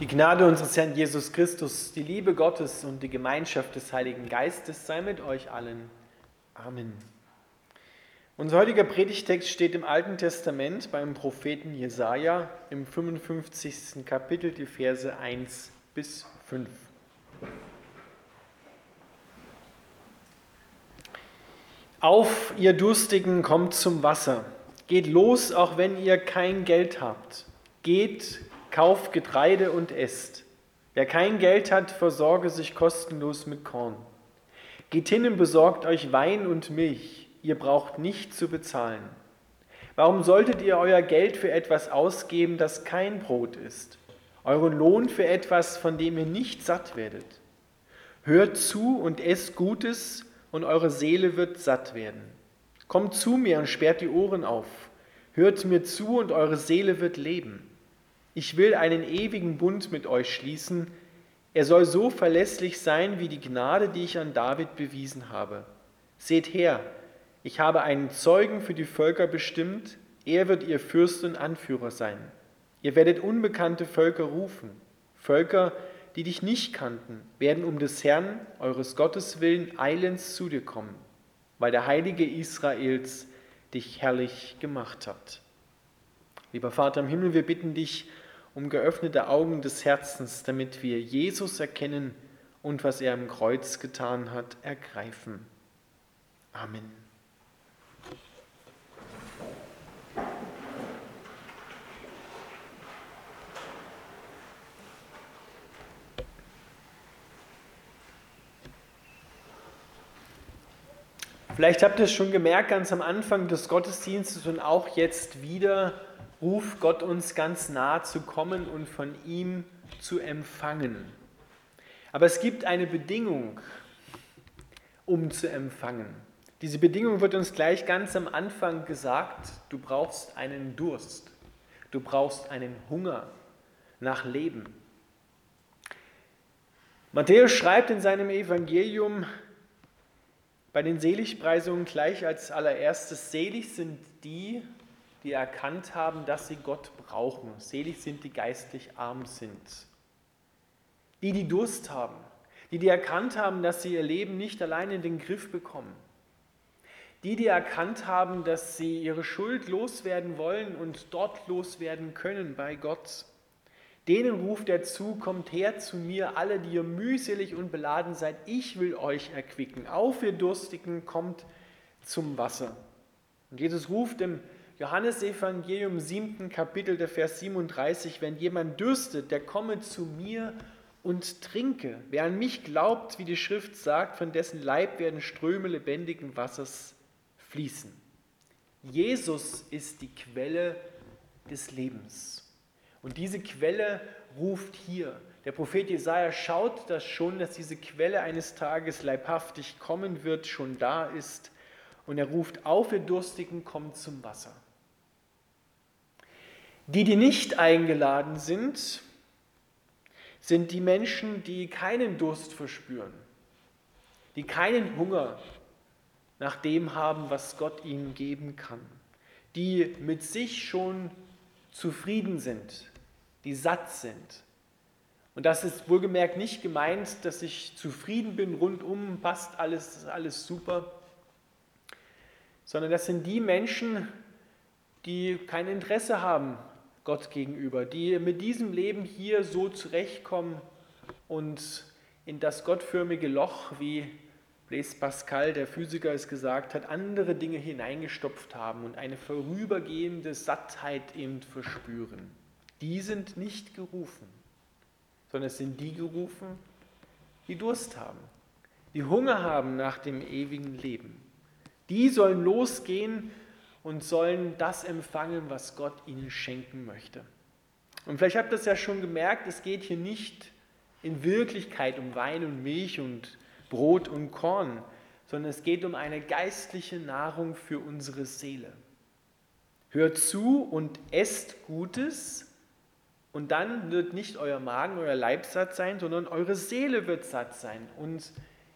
Die Gnade unseres Herrn Jesus Christus, die Liebe Gottes und die Gemeinschaft des Heiligen Geistes sei mit euch allen. Amen. Unser heutiger Predigtext steht im Alten Testament beim Propheten Jesaja im 55. Kapitel, die Verse 1 bis 5. Auf, ihr Durstigen, kommt zum Wasser. Geht los, auch wenn ihr kein Geld habt. Geht, kauft Getreide und esst. Wer kein Geld hat, versorge sich kostenlos mit Korn. Geht hin und besorgt euch Wein und Milch. Ihr braucht nicht zu bezahlen. Warum solltet ihr euer Geld für etwas ausgeben, das kein Brot ist? Euren Lohn für etwas, von dem ihr nicht satt werdet? Hört zu und esst Gutes, und eure Seele wird satt werden. Kommt zu mir und sperrt die Ohren auf. Hört mir zu und eure Seele wird leben. Ich will einen ewigen Bund mit euch schließen. Er soll so verlässlich sein wie die Gnade, die ich an David bewiesen habe. Seht her, ich habe einen Zeugen für die Völker bestimmt. Er wird ihr Fürst und Anführer sein. Ihr werdet unbekannte Völker rufen, Völker, die dich nicht kannten, werden um des Herrn, eures Gottes willen, eilends zu dir kommen, weil der Heilige Israels dich herrlich gemacht hat. Lieber Vater im Himmel, wir bitten dich um geöffnete Augen des Herzens, damit wir Jesus erkennen und was er am Kreuz getan hat, ergreifen. Amen. Vielleicht habt ihr es schon gemerkt, ganz am Anfang des Gottesdienstes und auch jetzt wieder ruft Gott uns ganz nah zu kommen und von ihm zu empfangen. Aber es gibt eine Bedingung, um zu empfangen. Diese Bedingung wird uns gleich ganz am Anfang gesagt. Du brauchst einen Durst. Du brauchst einen Hunger nach Leben. Matthäus schreibt in seinem Evangelium, bei den Seligpreisungen gleich als allererstes, selig sind die, die erkannt haben, dass sie Gott brauchen. Selig sind die geistlich arm sind. Die, die Durst haben, die, die erkannt haben, dass sie ihr Leben nicht allein in den Griff bekommen. Die, die erkannt haben, dass sie ihre Schuld loswerden wollen und dort loswerden können bei Gott. Denen ruft er zu, kommt her zu mir, alle, die ihr mühselig und beladen seid, ich will euch erquicken. Auf, ihr Durstigen, kommt zum Wasser. Und Jesus ruft im Johannesevangelium 7. Kapitel, der Vers 37, wenn jemand dürstet, der komme zu mir und trinke. Wer an mich glaubt, wie die Schrift sagt, von dessen Leib werden Ströme lebendigen Wassers fließen. Jesus ist die Quelle des Lebens. Und diese Quelle ruft hier. Der Prophet Jesaja schaut das schon, dass diese Quelle eines Tages leibhaftig kommen wird, schon da ist. Und er ruft auf, ihr Durstigen, kommt zum Wasser. Die, die nicht eingeladen sind, sind die Menschen, die keinen Durst verspüren, die keinen Hunger nach dem haben, was Gott ihnen geben kann, die mit sich schon zufrieden sind, die satt sind. Und das ist wohlgemerkt nicht gemeint, dass ich zufrieden bin, rundum passt alles, alles super, sondern das sind die Menschen, die kein Interesse haben Gott gegenüber, die mit diesem Leben hier so zurechtkommen und in das gottförmige Loch, wie Blaise Pascal, der Physiker, es gesagt hat, andere Dinge hineingestopft haben und eine vorübergehende Sattheit eben verspüren die sind nicht gerufen, sondern es sind die gerufen, die Durst haben, die Hunger haben nach dem ewigen Leben. Die sollen losgehen und sollen das empfangen, was Gott ihnen schenken möchte. Und vielleicht habt ihr es ja schon gemerkt, es geht hier nicht in Wirklichkeit um Wein und Milch und Brot und Korn, sondern es geht um eine geistliche Nahrung für unsere Seele. Hört zu und esst Gutes, und dann wird nicht euer Magen, euer Leib satt sein, sondern eure Seele wird satt sein und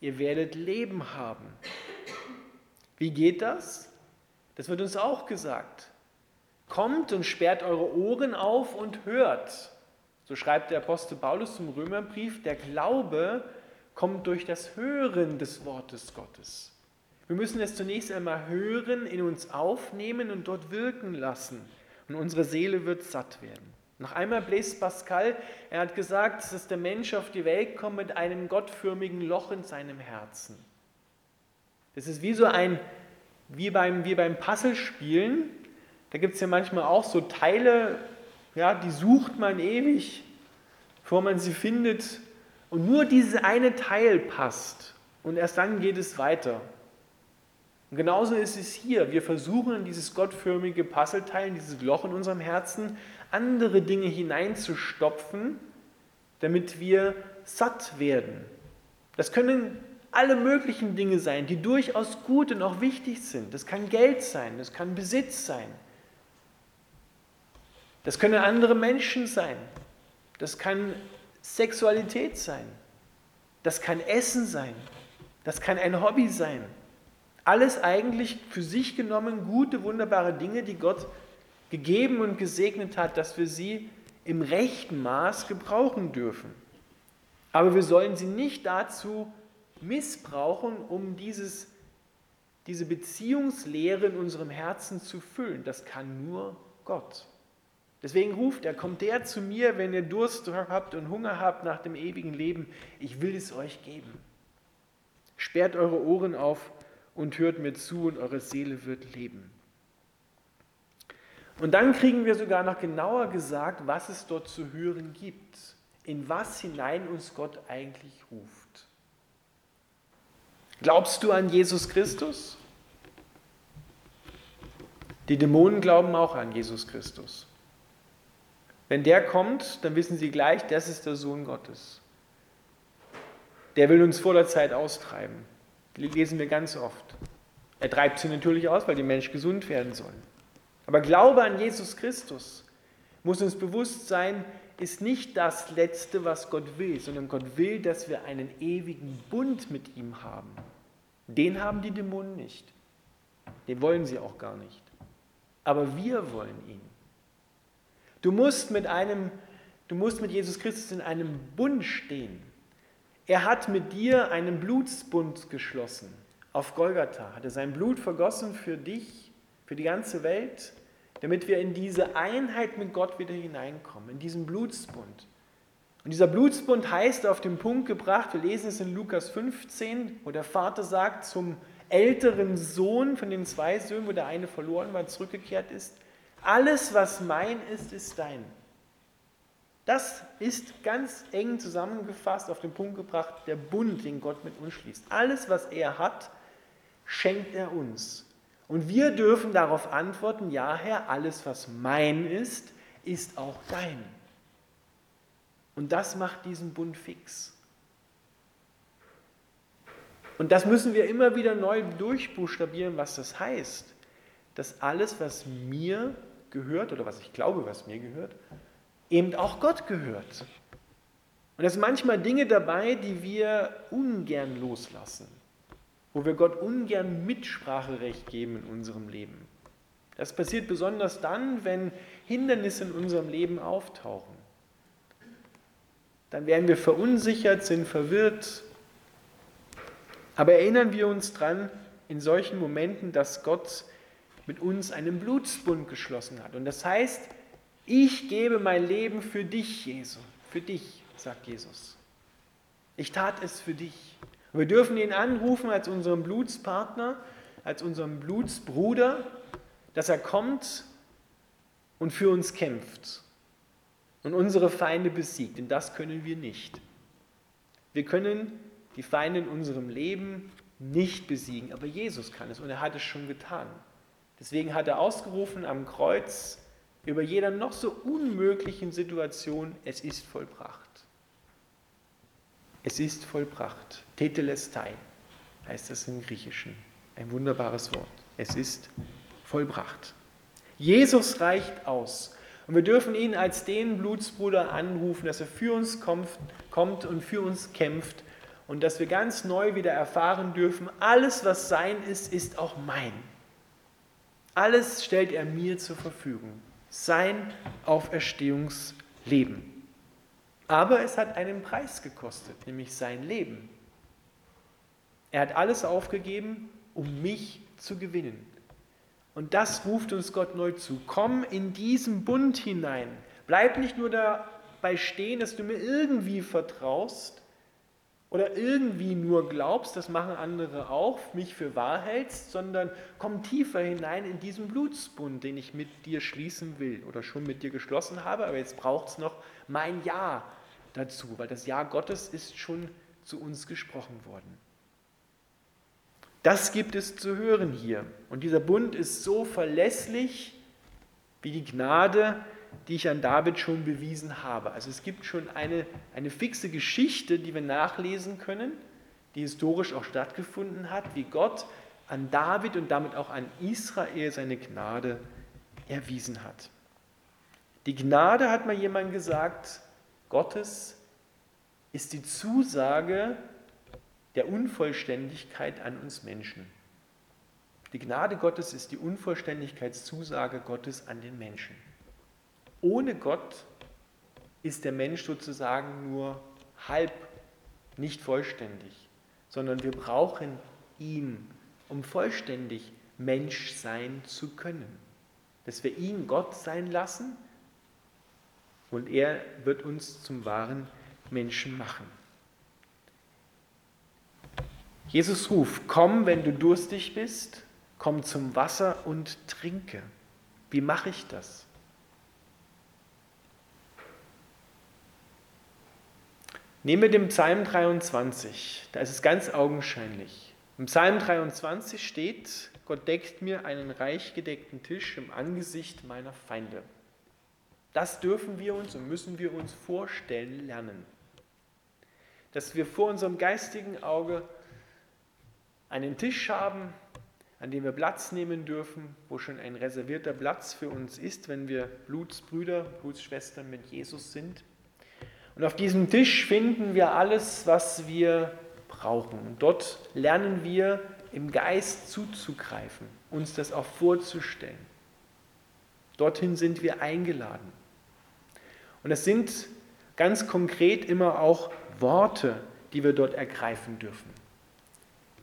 ihr werdet Leben haben. Wie geht das? Das wird uns auch gesagt. Kommt und sperrt eure Ohren auf und hört. So schreibt der Apostel Paulus zum Römerbrief, der Glaube kommt durch das Hören des Wortes Gottes. Wir müssen es zunächst einmal hören, in uns aufnehmen und dort wirken lassen. Und unsere Seele wird satt werden. Noch einmal bläst Pascal, er hat gesagt, dass der Mensch auf die Welt kommt mit einem gottförmigen Loch in seinem Herzen. Das ist wie so ein, wie beim, wie beim Puzzlespielen. Da gibt es ja manchmal auch so Teile, ja, die sucht man ewig, bevor man sie findet. Und nur dieses eine Teil passt. Und erst dann geht es weiter. Und genauso ist es hier. Wir versuchen in dieses gottförmige Puzzleteil, dieses Loch in unserem Herzen, andere Dinge hineinzustopfen, damit wir satt werden. Das können alle möglichen Dinge sein, die durchaus gut und auch wichtig sind. Das kann Geld sein, das kann Besitz sein. Das können andere Menschen sein. Das kann Sexualität sein. Das kann Essen sein. Das kann ein Hobby sein. Alles eigentlich für sich genommen gute, wunderbare Dinge, die Gott gegeben und gesegnet hat, dass wir sie im rechten Maß gebrauchen dürfen. Aber wir sollen sie nicht dazu missbrauchen, um dieses, diese Beziehungslehre in unserem Herzen zu füllen. Das kann nur Gott. Deswegen ruft er, kommt der zu mir, wenn ihr Durst habt und Hunger habt nach dem ewigen Leben. Ich will es euch geben. Sperrt eure Ohren auf und hört mir zu und eure Seele wird leben. Und dann kriegen wir sogar noch genauer gesagt, was es dort zu hören gibt, in was hinein uns Gott eigentlich ruft. Glaubst du an Jesus Christus? Die Dämonen glauben auch an Jesus Christus. Wenn der kommt, dann wissen sie gleich, das ist der Sohn Gottes. Der will uns vor der Zeit austreiben. Die lesen wir ganz oft. Er treibt sie natürlich aus, weil die Menschen gesund werden sollen. Aber Glaube an Jesus Christus muss uns bewusst sein, ist nicht das Letzte, was Gott will, sondern Gott will, dass wir einen ewigen Bund mit ihm haben. Den haben die Dämonen nicht. Den wollen sie auch gar nicht. Aber wir wollen ihn. Du musst mit einem, du musst mit Jesus Christus in einem Bund stehen. Er hat mit dir einen Blutsbund geschlossen. Auf Golgatha hat er sein Blut vergossen für dich, für die ganze Welt, damit wir in diese Einheit mit Gott wieder hineinkommen, in diesen Blutsbund. Und dieser Blutsbund heißt auf den Punkt gebracht, wir lesen es in Lukas 15, wo der Vater sagt zum älteren Sohn von den zwei Söhnen, wo der eine verloren war, zurückgekehrt ist, alles, was mein ist, ist dein. Das ist ganz eng zusammengefasst, auf den Punkt gebracht, der Bund, den Gott mit uns schließt. Alles, was er hat, schenkt er uns. Und wir dürfen darauf antworten, ja Herr, alles, was mein ist, ist auch dein. Und das macht diesen Bund fix. Und das müssen wir immer wieder neu durchbuchstabieren, was das heißt. Dass alles, was mir gehört oder was ich glaube, was mir gehört, eben auch Gott gehört. Und es sind manchmal Dinge dabei, die wir ungern loslassen, wo wir Gott ungern Mitspracherecht geben in unserem Leben. Das passiert besonders dann, wenn Hindernisse in unserem Leben auftauchen. Dann werden wir verunsichert, sind verwirrt. Aber erinnern wir uns dran, in solchen Momenten, dass Gott mit uns einen Blutsbund geschlossen hat. Und das heißt, ich gebe mein Leben für dich, Jesus. Für dich, sagt Jesus. Ich tat es für dich. Und wir dürfen ihn anrufen als unseren Blutspartner, als unseren Blutsbruder, dass er kommt und für uns kämpft und unsere Feinde besiegt. Denn das können wir nicht. Wir können die Feinde in unserem Leben nicht besiegen, aber Jesus kann es und er hat es schon getan. Deswegen hat er ausgerufen am Kreuz, über jeder noch so unmöglichen Situation, es ist vollbracht. Es ist vollbracht. Tetelestai heißt das im Griechischen. Ein wunderbares Wort. Es ist vollbracht. Jesus reicht aus. Und wir dürfen ihn als den Blutsbruder anrufen, dass er für uns kommt, und für uns kämpft und dass wir ganz neu wieder erfahren dürfen, alles, was sein ist, ist auch mein. Alles stellt er mir zur Verfügung sein Auferstehungsleben. Aber es hat einen Preis gekostet, nämlich sein Leben. Er hat alles aufgegeben, um mich zu gewinnen. Und das ruft uns Gott neu zu. Komm in diesen Bund hinein. Bleib nicht nur dabei stehen, dass du mir irgendwie vertraust oder irgendwie nur glaubst, das machen andere auch, mich für wahr hältst, sondern komm tiefer hinein in diesen Blutsbund, den ich mit dir schließen will oder schon mit dir geschlossen habe. Aber jetzt braucht es noch mein Ja dazu, weil das Ja Gottes ist schon zu uns gesprochen worden. Das gibt es zu hören hier. Und dieser Bund ist so verlässlich wie die Gnade, die ich an David schon bewiesen habe. Also es gibt schon eine, eine fixe Geschichte, die wir nachlesen können, die historisch auch stattgefunden hat, wie Gott an David und damit auch an Israel seine Gnade erwiesen hat. Die Gnade, hat mal jemand gesagt, Gottes ist die Zusage der Unvollständigkeit an uns Menschen. Die Gnade Gottes ist die Unvollständigkeitszusage Gottes an den Menschen. Ohne Gott ist der Mensch sozusagen nur halb, nicht vollständig, sondern wir brauchen ihn, um vollständig Mensch sein zu können. Dass wir ihn Gott sein lassen und er wird uns zum wahren Menschen machen. Jesus ruft, komm, wenn du durstig bist, komm zum Wasser und trinke. Wie mache ich das? Nehmen wir den Psalm 23, da ist es ganz augenscheinlich. Im Psalm 23 steht, Gott deckt mir einen reich gedeckten Tisch im Angesicht meiner Feinde. Das dürfen wir uns und müssen wir uns vorstellen lernen. Dass wir vor unserem geistigen Auge einen Tisch haben, an dem wir Platz nehmen dürfen, wo schon ein reservierter Platz für uns ist, wenn wir Blutsbrüder, Blutsschwestern mit Jesus sind. Und auf diesem Tisch finden wir alles, was wir brauchen. Und dort lernen wir im Geist zuzugreifen, uns das auch vorzustellen. Dorthin sind wir eingeladen. Und es sind ganz konkret immer auch Worte, die wir dort ergreifen dürfen.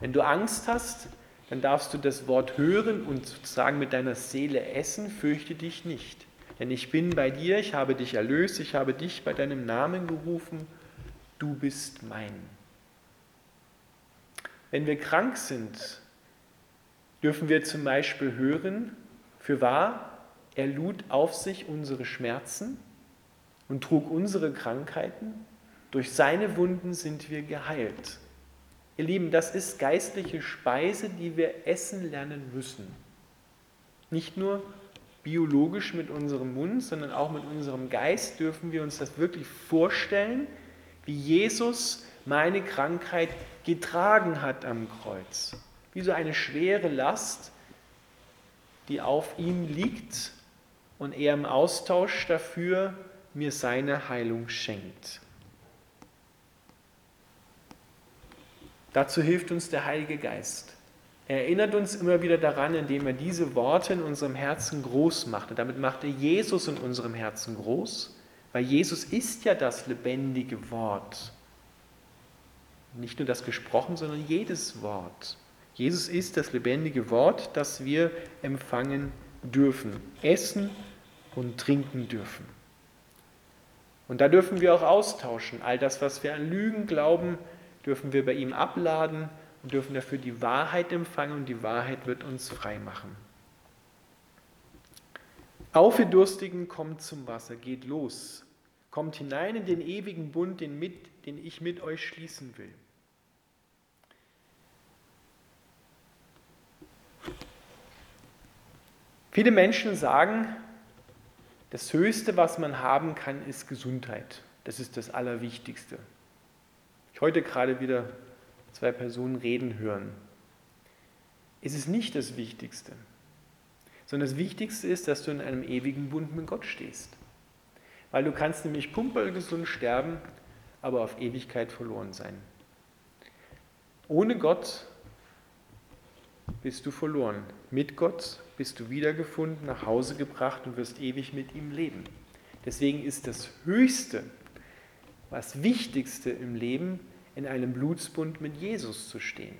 Wenn du Angst hast, dann darfst du das Wort hören und sozusagen mit deiner Seele essen, fürchte dich nicht. Denn ich bin bei dir, ich habe dich erlöst, ich habe dich bei deinem Namen gerufen, du bist mein. Wenn wir krank sind, dürfen wir zum Beispiel hören, für wahr, er lud auf sich unsere Schmerzen und trug unsere Krankheiten, durch seine Wunden sind wir geheilt. Ihr Lieben, das ist geistliche Speise, die wir essen lernen müssen. Nicht nur biologisch mit unserem Mund, sondern auch mit unserem Geist dürfen wir uns das wirklich vorstellen, wie Jesus meine Krankheit getragen hat am Kreuz. Wie so eine schwere Last, die auf ihm liegt und er im Austausch dafür mir seine Heilung schenkt. Dazu hilft uns der Heilige Geist. Er erinnert uns immer wieder daran, indem er diese Worte in unserem Herzen groß macht. Und damit macht er Jesus in unserem Herzen groß, weil Jesus ist ja das lebendige Wort. Nicht nur das gesprochen, sondern jedes Wort. Jesus ist das lebendige Wort, das wir empfangen dürfen, essen und trinken dürfen. Und da dürfen wir auch austauschen. All das, was wir an Lügen glauben, dürfen wir bei ihm abladen und dürfen dafür die Wahrheit empfangen und die Wahrheit wird uns frei machen. Auf ihr Durstigen, kommt zum Wasser, geht los, kommt hinein in den ewigen Bund, den, mit, den ich mit euch schließen will. Viele Menschen sagen, das Höchste, was man haben kann, ist Gesundheit. Das ist das Allerwichtigste. Heute gerade wieder zwei Personen reden hören. Es ist nicht das Wichtigste, sondern das Wichtigste ist, dass du in einem ewigen Bund mit Gott stehst. Weil du kannst nämlich pumpergesund sterben, aber auf Ewigkeit verloren sein. Ohne Gott bist du verloren. Mit Gott bist du wiedergefunden, nach Hause gebracht und wirst ewig mit ihm leben. Deswegen ist das Höchste, das Wichtigste im Leben, in einem Blutsbund mit Jesus zu stehen.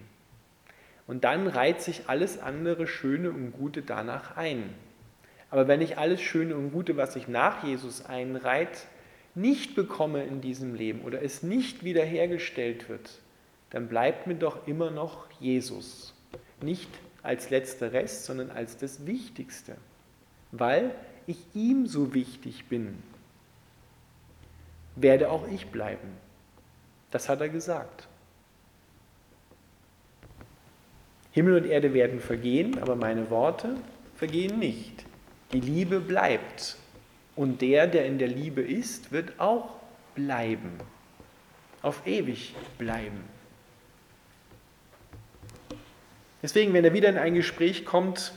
Und dann reiht sich alles andere Schöne und Gute danach ein. Aber wenn ich alles Schöne und Gute, was sich nach Jesus einreiht, nicht bekomme in diesem Leben oder es nicht wiederhergestellt wird, dann bleibt mir doch immer noch Jesus. Nicht als letzter Rest, sondern als das Wichtigste, weil ich ihm so wichtig bin werde auch ich bleiben. Das hat er gesagt. Himmel und Erde werden vergehen, aber meine Worte vergehen nicht. Die Liebe bleibt. Und der, der in der Liebe ist, wird auch bleiben. Auf ewig bleiben. Deswegen, wenn er wieder in ein Gespräch kommt,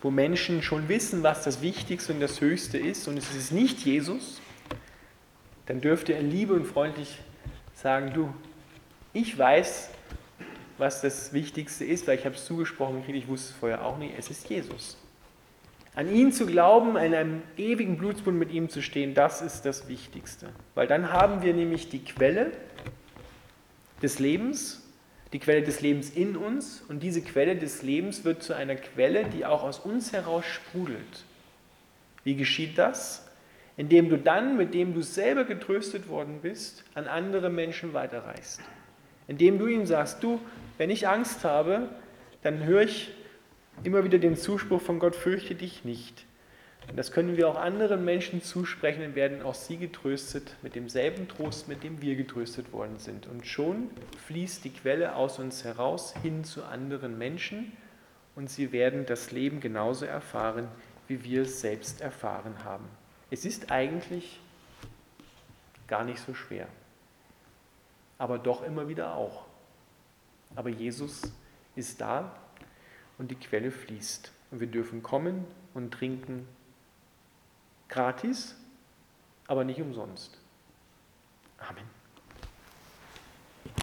wo Menschen schon wissen, was das Wichtigste und das Höchste ist, und es ist nicht Jesus, dann dürft ihr in Liebe und freundlich sagen, du, ich weiß, was das Wichtigste ist, weil ich habe es zugesprochen gekriegt, ich wusste es vorher auch nicht, es ist Jesus. An ihn zu glauben, in einem ewigen Blutsbund mit ihm zu stehen, das ist das Wichtigste. Weil dann haben wir nämlich die Quelle des Lebens, die Quelle des Lebens in uns und diese Quelle des Lebens wird zu einer Quelle, die auch aus uns heraus sprudelt. Wie geschieht das? Indem du dann, mit dem du selber getröstet worden bist, an andere Menschen weiterreichst. Indem du ihnen sagst, du, wenn ich Angst habe, dann höre ich immer wieder den Zuspruch von Gott, fürchte dich nicht. Und das können wir auch anderen Menschen zusprechen und werden auch sie getröstet mit demselben Trost, mit dem wir getröstet worden sind. Und schon fließt die Quelle aus uns heraus hin zu anderen Menschen und sie werden das Leben genauso erfahren, wie wir es selbst erfahren haben. Es ist eigentlich gar nicht so schwer, aber doch immer wieder auch. Aber Jesus ist da und die Quelle fließt. Und wir dürfen kommen und trinken gratis, aber nicht umsonst. Amen.